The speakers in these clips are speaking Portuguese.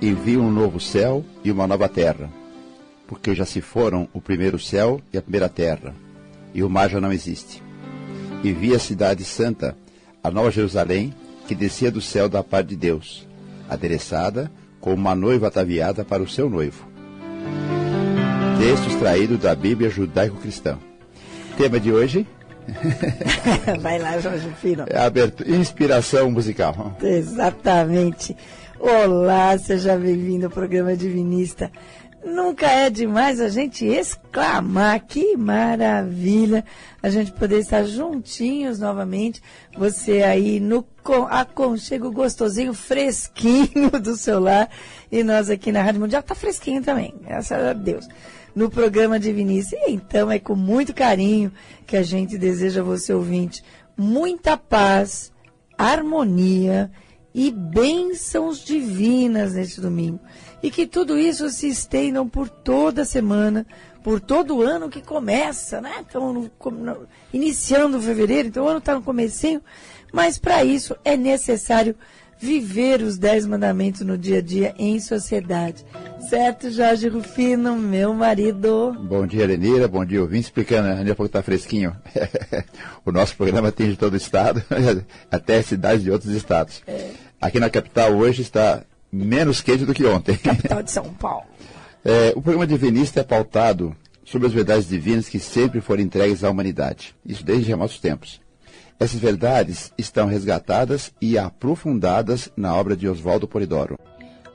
envia um novo céu e uma nova terra, porque já se foram o primeiro céu e a primeira terra, e o mar já não existe. E vi a cidade santa, a nova Jerusalém, que descia do céu da parte de Deus, adereçada como uma noiva ataviada para o seu noivo. Texto extraído da Bíblia judaico-cristã. Tema de hoje? Vai lá, Jorge Fino. É abertura, inspiração musical. Exatamente. Olá, seja bem-vindo ao programa Divinista. Nunca é demais a gente exclamar que maravilha a gente poder estar juntinhos novamente. Você aí no aconchego gostosinho, fresquinho do seu lar. E nós aqui na Rádio Mundial tá fresquinho também, graças a Deus. No programa Divinista. E então é com muito carinho que a gente deseja a você ouvinte muita paz, harmonia e bênçãos divinas neste domingo e que tudo isso se estendam por toda a semana, por todo o ano que começa, né? Então, no, no, iniciando fevereiro, então o ano está no comecinho, mas para isso é necessário viver os dez mandamentos no dia a dia em sociedade. Certo, Jorge Rufino, meu marido? Bom dia, Lenira. Bom dia, ouvinte. Explicando, ainda pouco está fresquinho. o nosso programa atinge todo o estado, até cidades de outros estados. É. Aqui na capital hoje está menos quente do que ontem. Capital de São Paulo. É, o programa Divinista é pautado sobre as verdades divinas que sempre foram entregues à humanidade. Isso desde remotos tempos. Essas verdades estão resgatadas e aprofundadas na obra de Oswaldo Polidoro.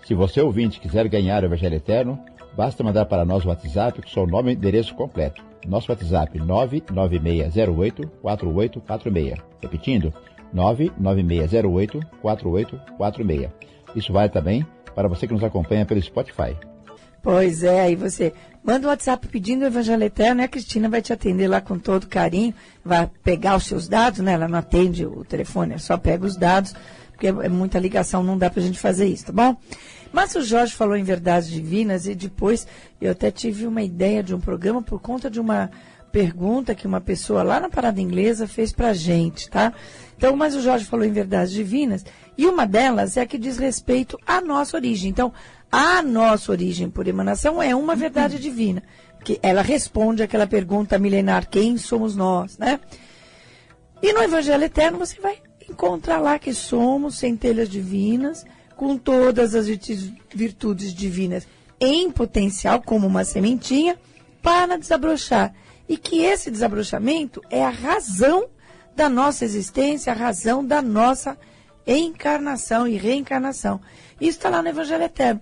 Se você ouvinte quiser ganhar o Evangelho Eterno, basta mandar para nós o WhatsApp com seu nome e endereço completo. Nosso WhatsApp 996084846. Repetindo, 996084846. Isso vale também para você que nos acompanha pelo Spotify. Pois é, aí você manda um WhatsApp pedindo o Evangelho Eterno e a Cristina vai te atender lá com todo carinho, vai pegar os seus dados, né? Ela não atende o telefone, só pega os dados, porque é muita ligação, não dá pra gente fazer isso, tá bom? Mas o Jorge falou em verdades divinas e depois eu até tive uma ideia de um programa por conta de uma pergunta que uma pessoa lá na parada inglesa fez pra gente, tá? Então, mas o Jorge falou em verdades divinas e uma delas é a que diz respeito à nossa origem. Então, a nossa origem por emanação é uma verdade divina, que ela responde àquela pergunta milenar: quem somos nós, né? E no Evangelho Eterno você vai encontrar lá que somos centelhas divinas, com todas as virtudes divinas em potencial, como uma sementinha, para desabrochar. E que esse desabrochamento é a razão da nossa existência, a razão da nossa encarnação e reencarnação. Isso está lá no Evangelho Eterno.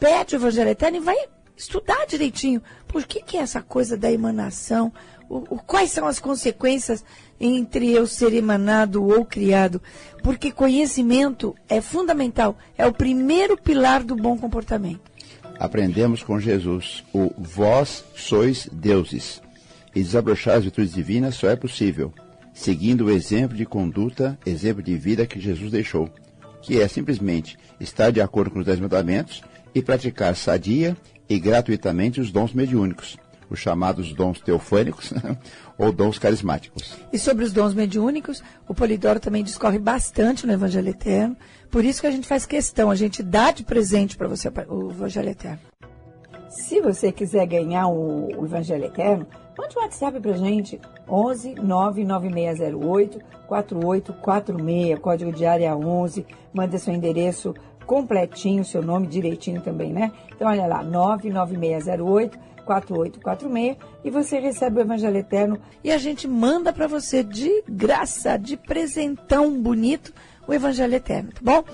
Pede o Evangelho Eterno e vai estudar direitinho. Por que, que é essa coisa da emanação? O, o, quais são as consequências entre eu ser emanado ou criado? Porque conhecimento é fundamental, é o primeiro pilar do bom comportamento. Aprendemos com Jesus o vós sois deuses. E desabrochar as virtudes divinas só é possível seguindo o exemplo de conduta, exemplo de vida que Jesus deixou, que é simplesmente estar de acordo com os dez mandamentos e praticar sadia e gratuitamente os dons mediúnicos, os chamados dons teofânicos ou dons carismáticos. E sobre os dons mediúnicos, o Polidoro também discorre bastante no Evangelho Eterno, por isso que a gente faz questão, a gente dá de presente para você o Evangelho Eterno. Se você quiser ganhar o, o Evangelho Eterno, Mande um WhatsApp pra gente, 11 99608 4846, código de área 11, manda seu endereço completinho, seu nome direitinho também, né? Então, olha lá, 99608 4846 e você recebe o Evangelho Eterno e a gente manda para você de graça, de presentão bonito, o Evangelho Eterno, tá bom?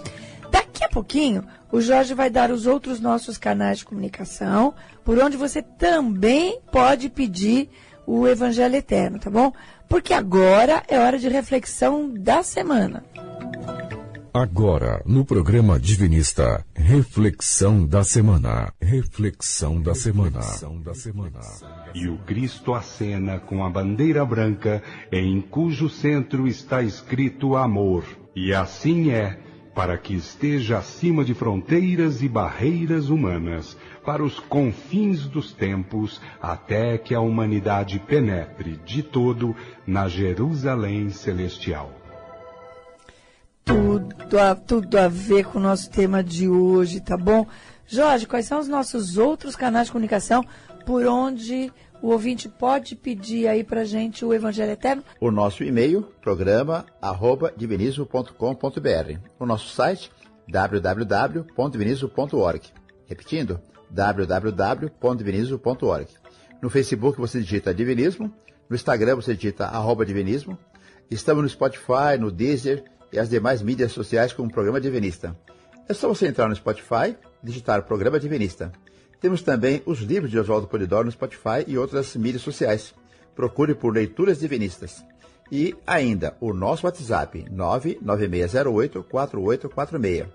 Daqui a pouquinho, o Jorge vai dar os outros nossos canais de comunicação, por onde você também pode pedir o Evangelho Eterno, tá bom? Porque agora é hora de reflexão da semana. Agora, no programa Divinista, reflexão da semana. Reflexão da semana. E o Cristo acena com a bandeira branca, em cujo centro está escrito amor. E assim é para que esteja acima de fronteiras e barreiras humanas, para os confins dos tempos, até que a humanidade penetre de todo na Jerusalém celestial. Tudo a, tudo a ver com o nosso tema de hoje, tá bom? Jorge, quais são os nossos outros canais de comunicação por onde o ouvinte pode pedir aí pra gente o Evangelho Eterno? O nosso e-mail, programa, arroba, divinismo.com.br. O nosso site, www.divinismo.org. Repetindo, www.divinismo.org. No Facebook você digita Divinismo, no Instagram você digita arroba Divinismo. Estamos no Spotify, no Deezer e as demais mídias sociais com o Programa Divinista. É só você entrar no Spotify digitar Programa Divinista. Temos também os livros de Oswaldo Polidoro no Spotify e outras mídias sociais. Procure por Leituras Divinistas. E ainda o nosso WhatsApp 996084846.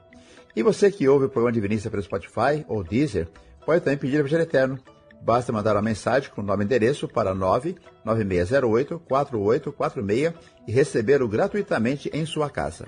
E você que ouve o programa Divinista pelo Spotify ou Deezer, pode também pedir o Evangelho Eterno. Basta mandar uma mensagem com o nome e endereço para 996084846 e recebê-lo gratuitamente em sua casa.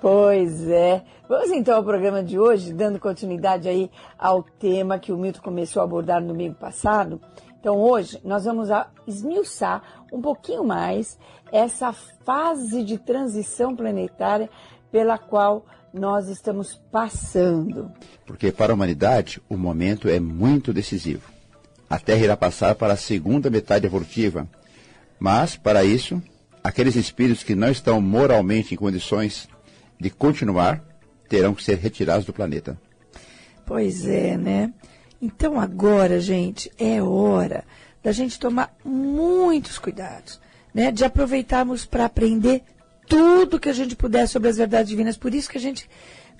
Pois é. Vamos então ao programa de hoje, dando continuidade aí ao tema que o Milton começou a abordar no domingo passado. Então hoje nós vamos esmiuçar um pouquinho mais essa fase de transição planetária pela qual nós estamos passando. Porque para a humanidade o momento é muito decisivo. A Terra irá passar para a segunda metade evolutiva, mas para isso, aqueles espíritos que não estão moralmente em condições de continuar, terão que ser retirados do planeta. Pois é, né? Então agora, gente, é hora da gente tomar muitos cuidados, né? De aproveitarmos para aprender tudo que a gente puder sobre as verdades divinas. Por isso que a gente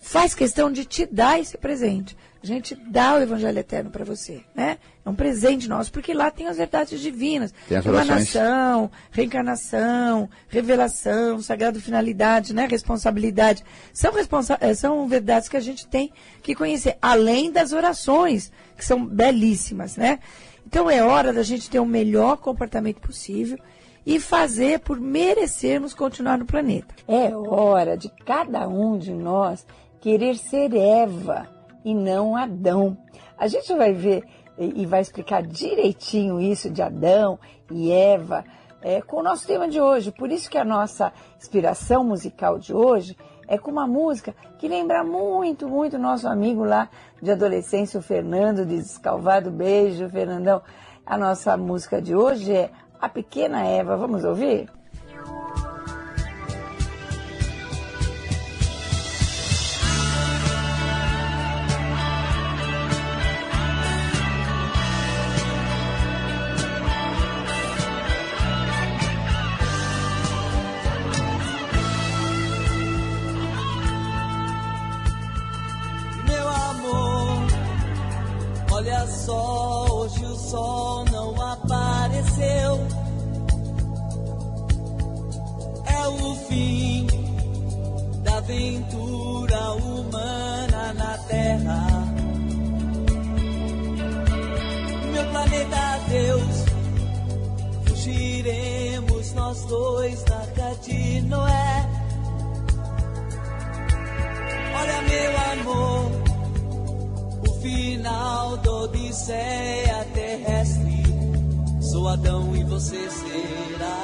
faz questão de te dar esse presente. A gente dá o Evangelho Eterno para você, né? É um presente nosso, porque lá tem as verdades divinas. Tem as Emanação, reencarnação, revelação, sagrado finalidade, né? Responsabilidade. São, responsa eh, são verdades que a gente tem que conhecer, além das orações, que são belíssimas, né? Então é hora da gente ter o melhor comportamento possível e fazer por merecermos continuar no planeta. É hora de cada um de nós querer ser Eva e não Adão. A gente vai ver e vai explicar direitinho isso de Adão e Eva é, com o nosso tema de hoje. Por isso que a nossa inspiração musical de hoje é com uma música que lembra muito, muito nosso amigo lá de adolescência, o Fernando, de Descalvado. Beijo, Fernandão. A nossa música de hoje é A Pequena Eva. Vamos ouvir? planeta Deus, fugiremos nós dois na arca de Noé. Olha, meu amor, o final da Odisseia terrestre. Sou Adão e você será.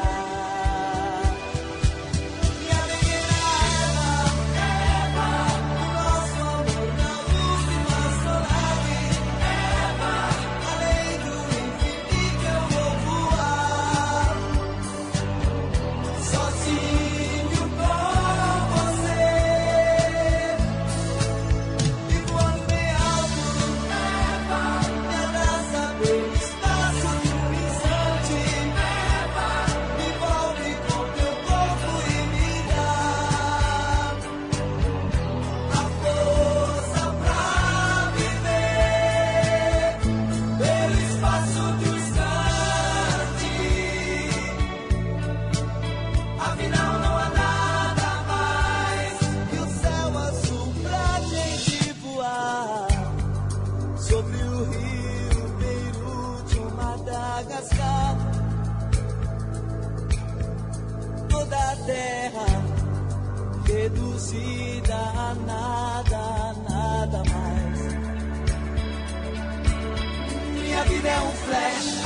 vida é um flash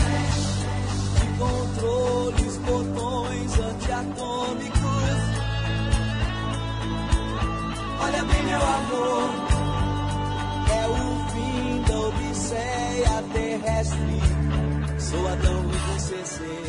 de controles, botões antiatômicos. Olha bem, meu amor, é o fim da Odisseia terrestre. Sou Adão e você ser.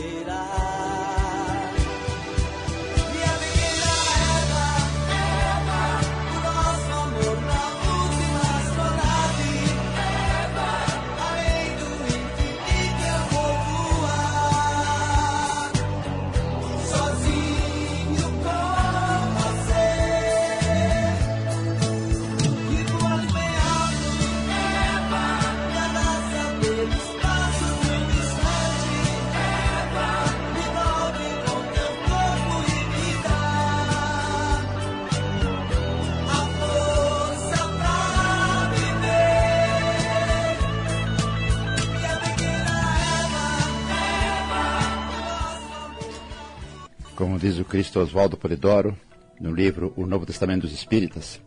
Diz o Cristo Oswaldo Polidoro, no livro O Novo Testamento dos Espíritas,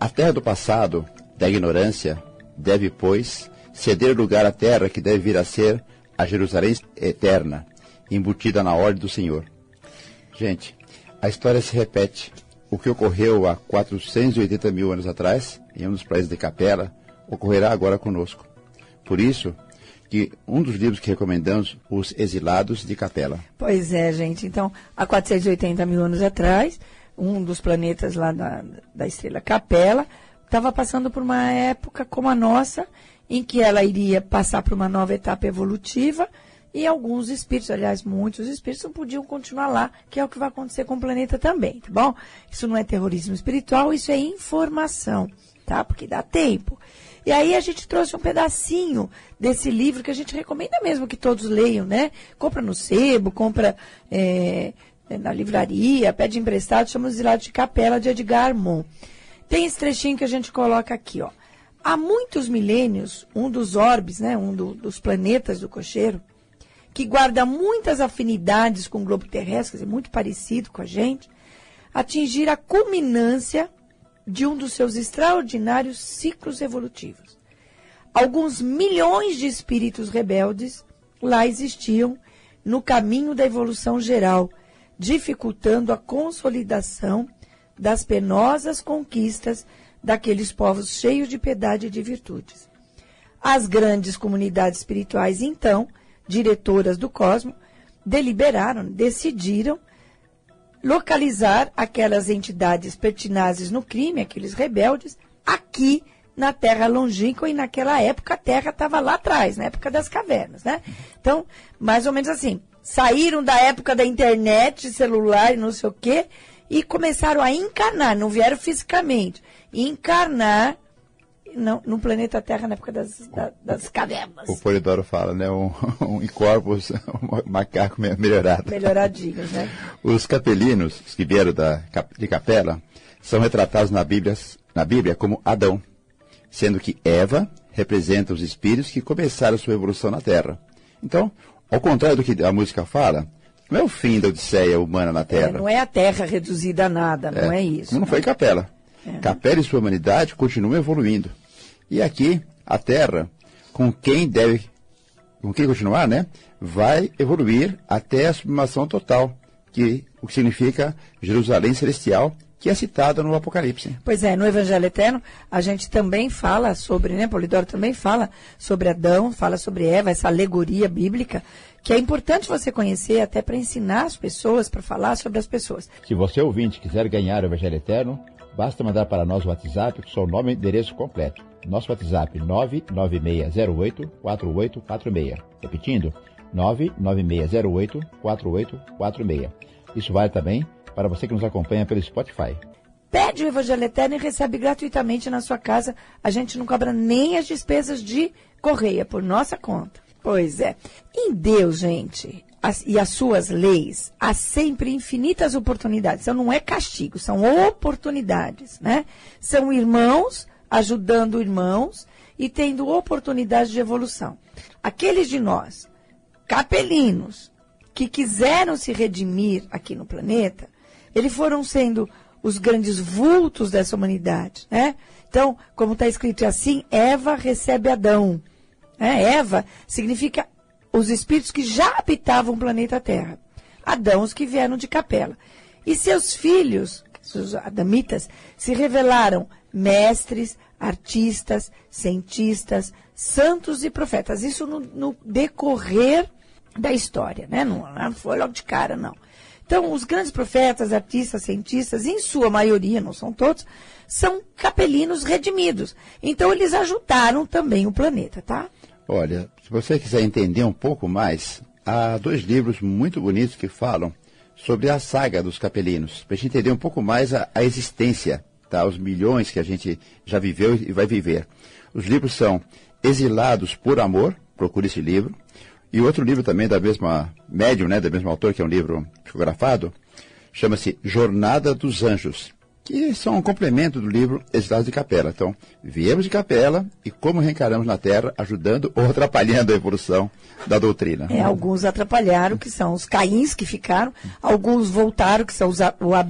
a terra do passado, da ignorância, deve, pois, ceder lugar à terra que deve vir a ser a Jerusalém eterna, embutida na ordem do Senhor. Gente, a história se repete. O que ocorreu há 480 mil anos atrás, em um dos países de Capela, ocorrerá agora conosco. Por isso, que um dos livros que recomendamos, Os Exilados de Capela. Pois é, gente. Então, há 480 mil anos atrás, um dos planetas lá da, da estrela Capela estava passando por uma época como a nossa, em que ela iria passar por uma nova etapa evolutiva e alguns espíritos, aliás, muitos espíritos não podiam continuar lá, que é o que vai acontecer com o planeta também, tá bom? Isso não é terrorismo espiritual, isso é informação, tá? Porque dá tempo. E aí a gente trouxe um pedacinho desse livro que a gente recomenda mesmo que todos leiam, né? Compra no sebo, compra é, na livraria, pede emprestado, chama os Exilados de Capela de Edgar Armon. Tem esse trechinho que a gente coloca aqui, ó. Há muitos milênios, um dos orbes, né, um do- dos planetas do cocheiro, que guarda muitas afinidades com o globo terrestre, quer dizer, muito parecido com a gente, atingir a culminância de um dos seus extraordinários ciclos evolutivos. Alguns milhões de espíritos rebeldes lá existiam no caminho da evolução geral, dificultando a consolidação das penosas conquistas daqueles povos cheios de piedade e de virtudes. As grandes comunidades espirituais, então, diretoras do cosmo, deliberaram, decidiram localizar aquelas entidades pertinazes no crime, aqueles rebeldes, aqui na Terra longínqua e naquela época a Terra estava lá atrás, na época das cavernas, né? Então, mais ou menos assim, saíram da época da internet, celular e não sei o quê, e começaram a encarnar, não vieram fisicamente, encarnar no, no planeta Terra na época das, da- das cavernas. O Polidoro fala, né? Um, um um macaco me- melhorado. Melhoradinhos, né? Os capelinos, os que vieram da, de Capela, são retratados na Bíblia, na Bíblia como Adão, sendo que Eva representa os espíritos que começaram sua evolução na Terra. Então, ao contrário do que a música fala, não é o fim da odisseia humana na É, Terra. não é a Terra reduzida a nada, não é isso. Como não foi Capela. Capela e sua humanidade continuam evoluindo. E aqui, a Terra, com quem deve, com quem continuar, né? Vai evoluir até a sublimação total, que o que significa Jerusalém Celestial, que é citada no Apocalipse. Pois é, no Evangelho Eterno, a gente também fala sobre, né, Polidoro também fala sobre Adão, fala sobre Eva, essa alegoria bíblica, que é importante você conhecer até para ensinar as pessoas, para falar sobre as pessoas. Se você ouvinte quiser ganhar o Evangelho Eterno, basta mandar para nós o WhatsApp com seu nome e endereço completo. Nosso WhatsApp 996084846. Repetindo, 996084846. Isso vale também para você que nos acompanha pelo Spotify. Pede o Evangelho Eterno e recebe gratuitamente na sua casa. A gente não cobra nem as despesas de correia por nossa conta. Pois é. Em Deus, gente, as- e as suas leis, há sempre infinitas oportunidades. Então não é castigo, são oportunidades, né? São irmãos ajudando irmãos e tendo oportunidades de evolução. Aqueles de nós, capelinos, que quiseram se redimir aqui no planeta, eles foram sendo os grandes vultos dessa humanidade, né? Então, como está escrito assim, Eva recebe Adão. né? Eva significa os espíritos que já habitavam o planeta Terra. Adão, os que vieram de Capela. E seus filhos, os adamitas, se revelaram mestres, artistas, cientistas, santos e profetas. Isso no, no decorrer da história, né? Não, não foi logo de cara, não. Então, os grandes profetas, artistas, cientistas, em sua maioria, não são todos, são capelinos redimidos. Então, eles ajudaram também o planeta, tá? Olha, se você quiser entender um pouco mais, há dois livros muito bonitos que falam sobre a saga dos capelinos, para a gente entender um pouco mais a, a existência, tá? os milhões que a gente já viveu e vai viver. Os livros são Exilados por Amor, procure esse livro, e outro livro também da mesma médium, né, do mesmo autor, que é um livro psicografado, chama-se Jornada dos Anjos, que são um complemento do livro Exilados de Capela. Então, viemos de Capela e como reencaramos na Terra, ajudando ou atrapalhando a evolução da doutrina. É, alguns atrapalharam, que são os caíns que ficaram, alguns voltaram, que são os,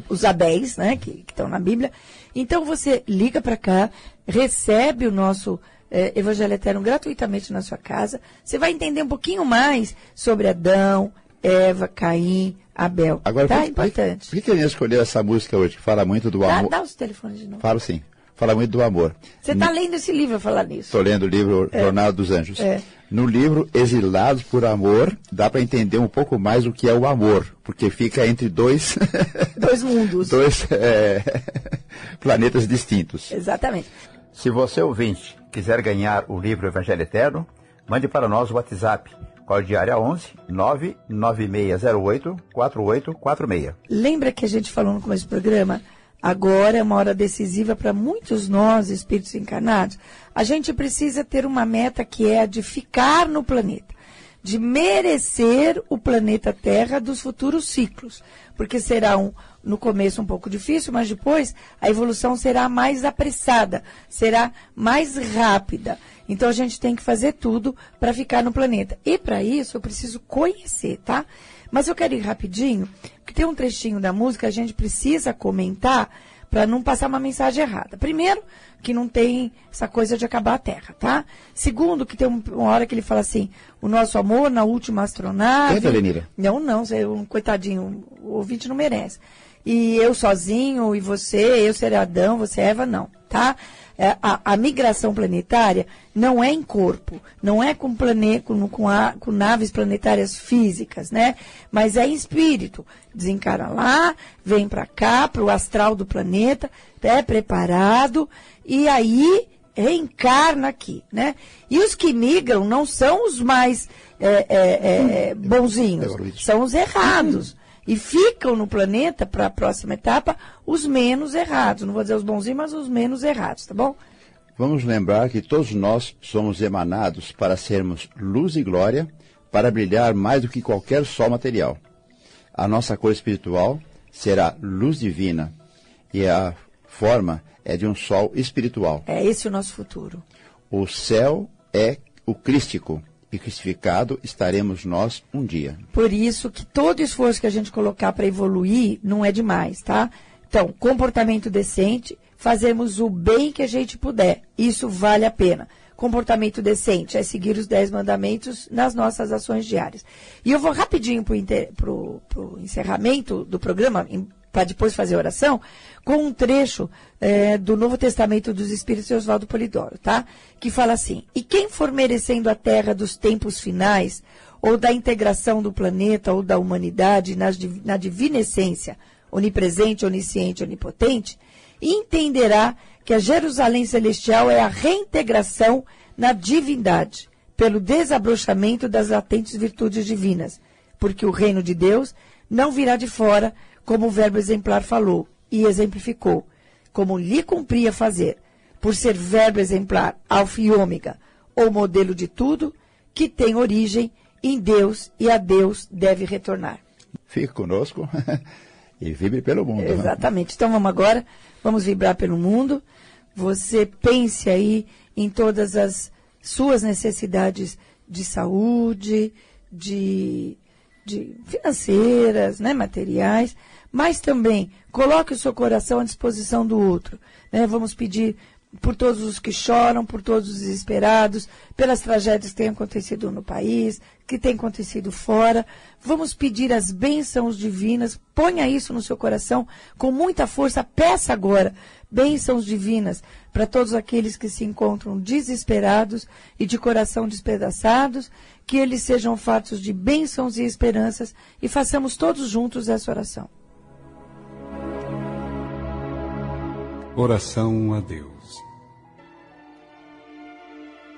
os abéis, né, que que estão na Bíblia. Então você liga para cá, recebe o nosso eh, Evangelho Eterno gratuitamente na sua casa. Você vai entender um pouquinho mais sobre Adão, Eva, Caim, Abel. Agora, tá? por, que- Importante. por que que a gente escolheu essa música hoje, que fala muito do Dá, amor? dá os telefones de novo. Falo sim, fala muito do amor. Você está lendo esse livro falar nisso. Estou lendo o livro Jornada dos Anjos. É. No livro Exilados por Amor, dá para entender um pouco mais o que é o amor, porque fica entre dois, Dois mundos. dois é, planetas distintos. Exatamente. Se você, ouvinte, quiser ganhar o livro Evangelho Eterno, mande para nós o WhatsApp. Código área 11 99608 4846. Lembra que a gente falou no começo do programa? Agora é uma hora decisiva para muitos nós, espíritos encarnados. A gente precisa ter uma meta que é a de ficar no planeta, de merecer o planeta Terra dos futuros ciclos. Porque será um, no começo um pouco difícil, mas depois a evolução será mais apressada, será mais rápida. Então a gente tem que fazer tudo para ficar no planeta. E para isso eu preciso conhecer, tá? Mas eu quero ir rapidinho, porque tem um trechinho da música que a gente precisa comentar para não passar uma mensagem errada. Primeiro, que não tem essa coisa de acabar a Terra, tá? Segundo, que tem um- uma hora que ele fala assim, o nosso amor na última astronave. Canta, Lenira. Não, não, um coitadinho, o ouvinte não merece. E eu sozinho, e você, eu ser Adão, você é Eva, não, tá? É, a, a migração planetária não é em corpo, não é com, plane, com, com, a- com naves planetárias físicas, né? Mas é em espírito. Desencara lá, vem para cá, para o astral do planeta, é preparado, e aí reencarna aqui, né? E os que migram não são os mais é, é, é, bonzinhos, Evoluídos. são os errados. E ficam no planeta, para a próxima etapa, os menos errados. Não vou dizer os bonzinhos, mas os menos errados, tá bom? Vamos lembrar que todos nós somos emanados para sermos luz e glória, para brilhar mais do que qualquer sol material. A nossa cor espiritual será luz divina e a forma é de um sol espiritual. É esse o nosso futuro. O céu é o crístico e crucificado estaremos nós um dia. Por isso que todo esforço que a gente colocar para evoluir não é demais, tá? Então, comportamento decente, fazermos o bem que a gente puder. Isso vale a pena. Comportamento decente é seguir os dez mandamentos nas nossas ações diárias. E eu vou rapidinho para o encerramento do programa, para depois fazer oração, com um trecho eh, do Novo Testamento dos Espíritos de Oswaldo Polidoro, tá? Que fala assim: E quem for merecendo a terra dos tempos finais, ou da integração do planeta ou da humanidade na divina essência, onipresente, onisciente, onipotente, entenderá que a Jerusalém celestial é a reintegração na divindade, pelo desabrochamento das latentes virtudes divinas, porque o reino de Deus não virá de fora, como o verbo exemplar falou e exemplificou, como lhe cumpria fazer, por ser verbo exemplar, alfa e ômega, ou modelo de tudo, que tem origem em Deus e a Deus deve retornar. Fique conosco e vibre pelo mundo. Exatamente. Então vamos agora, vamos vibrar pelo mundo. Você pense aí em todas as suas necessidades de saúde, de, de financeiras, né, materiais, mas também coloque o seu coração à disposição do outro. né? Vamos pedir por todos os que choram, por todos os desesperados, pelas tragédias que têm acontecido no país, que têm acontecido fora. Vamos pedir as bênçãos divinas. Ponha isso no seu coração com muita força. Peça agora bênçãos divinas para todos aqueles que se encontram desesperados e de coração despedaçados, que eles sejam fartos de bênçãos e esperanças e façamos todos juntos essa oração. Oração a Deus.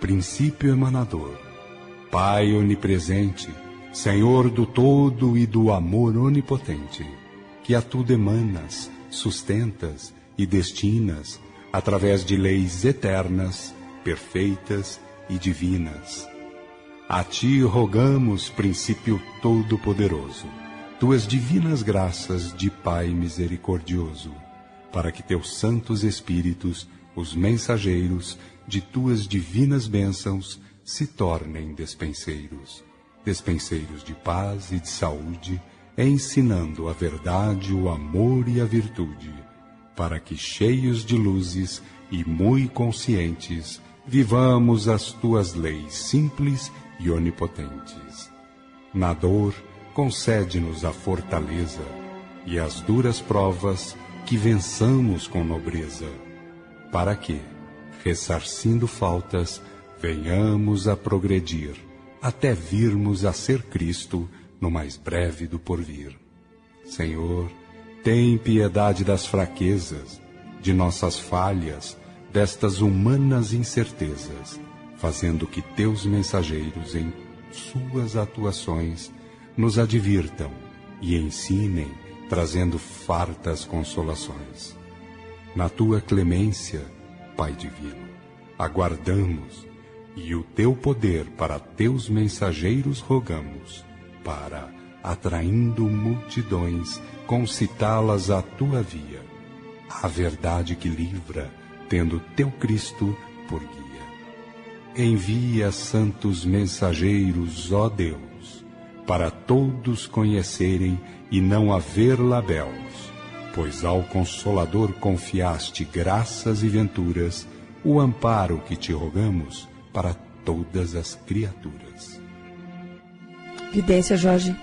Princípio emanador, Pai onipresente, Senhor do todo e do amor onipotente, que a tudo emanas, sustentas e destinas através de leis eternas, perfeitas e divinas. A ti rogamos, princípio todo-poderoso, tuas divinas graças de Pai misericordioso, para que teus santos espíritos, os mensageiros de tuas divinas bênçãos, se tornem despenseiros, despenseiros de paz e de saúde, ensinando a verdade, o amor e a virtude, para que, cheios de luzes e muito conscientes, vivamos as tuas leis simples e onipotentes. Na dor, concede-nos a fortaleza e as duras provas que vençamos com nobreza, para que, ressarcindo faltas, venhamos a progredir, até virmos a ser Cristo no mais breve do porvir. Senhor, tem piedade das fraquezas, de nossas falhas, destas humanas incertezas, fazendo que teus mensageiros, em suas atuações, nos advirtam e ensinem, trazendo fartas consolações. Na tua clemência, Pai Divino, aguardamos e o teu poder para teus mensageiros rogamos, para, atraindo multidões, concitá-las à tua via, a verdade que livra, tendo teu Cristo por guia. Envia santos mensageiros, ó Deus, para todos conhecerem e não haver labéus, pois ao Consolador confiaste graças e venturas, o amparo que te rogamos para todas as criaturas. Vidência, Jorge.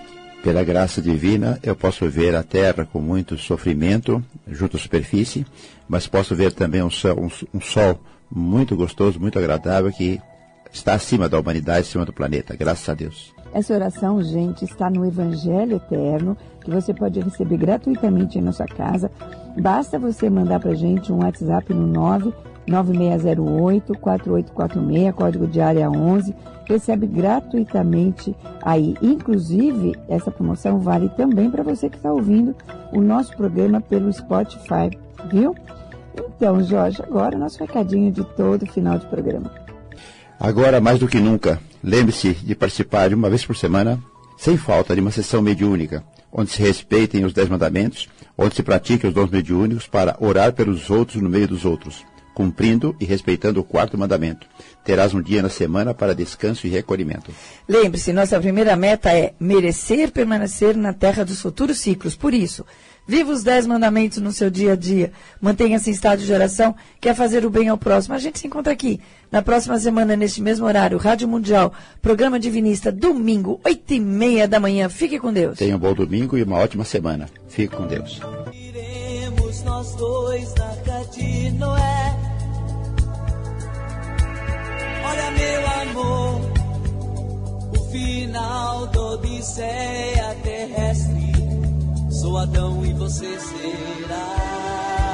Pela graça divina, eu posso ver a terra com muito sofrimento junto à superfície, mas posso ver também um sol, um, um sol muito gostoso, muito agradável, que está acima da humanidade, acima do planeta. Graças a Deus. Essa oração, gente, está no Evangelho Eterno, que você pode receber gratuitamente em nossa casa. Basta você mandar para gente um WhatsApp no 99608-4846, código de área 11. Recebe gratuitamente aí. Inclusive, essa promoção vale também para você que está ouvindo o nosso programa pelo Spotify, viu? Então, Jorge, agora o nosso recadinho de todo final de programa. Agora, mais do que nunca, lembre-se de participar de uma vez por semana, sem falta, de uma sessão mediúnica, onde se respeitem os dez mandamentos, onde se pratiquem os dons mediúnicos para orar pelos outros no meio dos outros, cumprindo e respeitando o quarto mandamento. Terás um dia na semana para descanso e recolhimento. Lembre-se, nossa primeira meta é merecer permanecer na terra dos futuros ciclos. Por isso, viva os dez mandamentos no seu dia a dia. Mantenha-se em estado de oração, quer fazer o bem ao próximo. A gente se encontra aqui na próxima semana, neste mesmo horário, Rádio Mundial, Programa Divinista, domingo, oito e meia da manhã. Fique com Deus. Tenha um bom domingo e uma ótima semana. Fique com Deus. Iremos nós dois na de Noé. Olha, meu amor, o final da Odisseia terrestre. Sou Adão e você será.